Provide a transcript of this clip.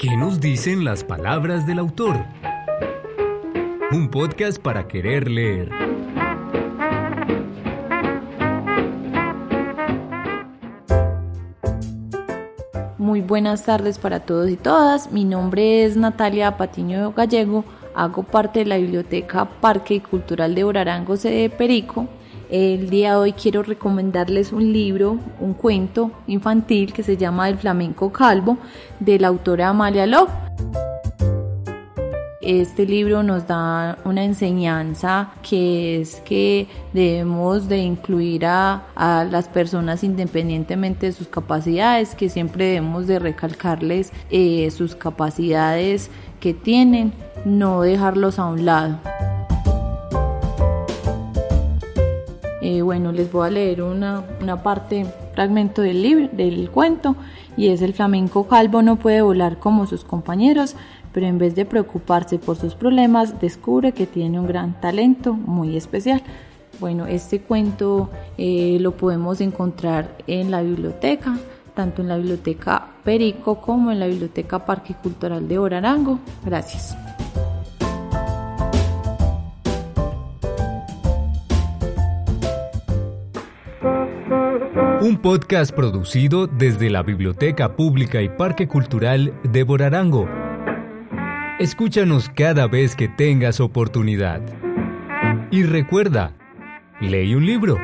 ¿Qué nos dicen las palabras del autor? Un podcast para querer leer. Muy buenas tardes para todos y todas. Mi nombre es Natalia Patiño Gallego. Hago parte de la Biblioteca Parque y Cultural de Orarango, sede de Perico. El día de hoy quiero recomendarles un libro, un cuento infantil que se llama El flamenco calvo de la autora Amalia Love. Este libro nos da una enseñanza que es que debemos de incluir a, las personas independientemente de sus capacidades, que siempre debemos de recalcarles eh, sus capacidades que tienen, no dejarlos a un lado. Eh, bueno, les voy a leer una, una parte, fragmento del, libro, del cuento, y es el flamenco calvo no puede volar como sus compañeros, pero en vez de preocuparse por sus problemas, descubre que tiene un gran talento muy especial. Bueno, este cuento eh, lo podemos encontrar en la biblioteca, tanto en la biblioteca Perico como en la biblioteca Parque Cultural de Orarango. Gracias. Un podcast producido desde la Biblioteca Pública y Parque Cultural de Borarango. Escúchanos cada vez que tengas oportunidad. Y recuerda, lee un libro.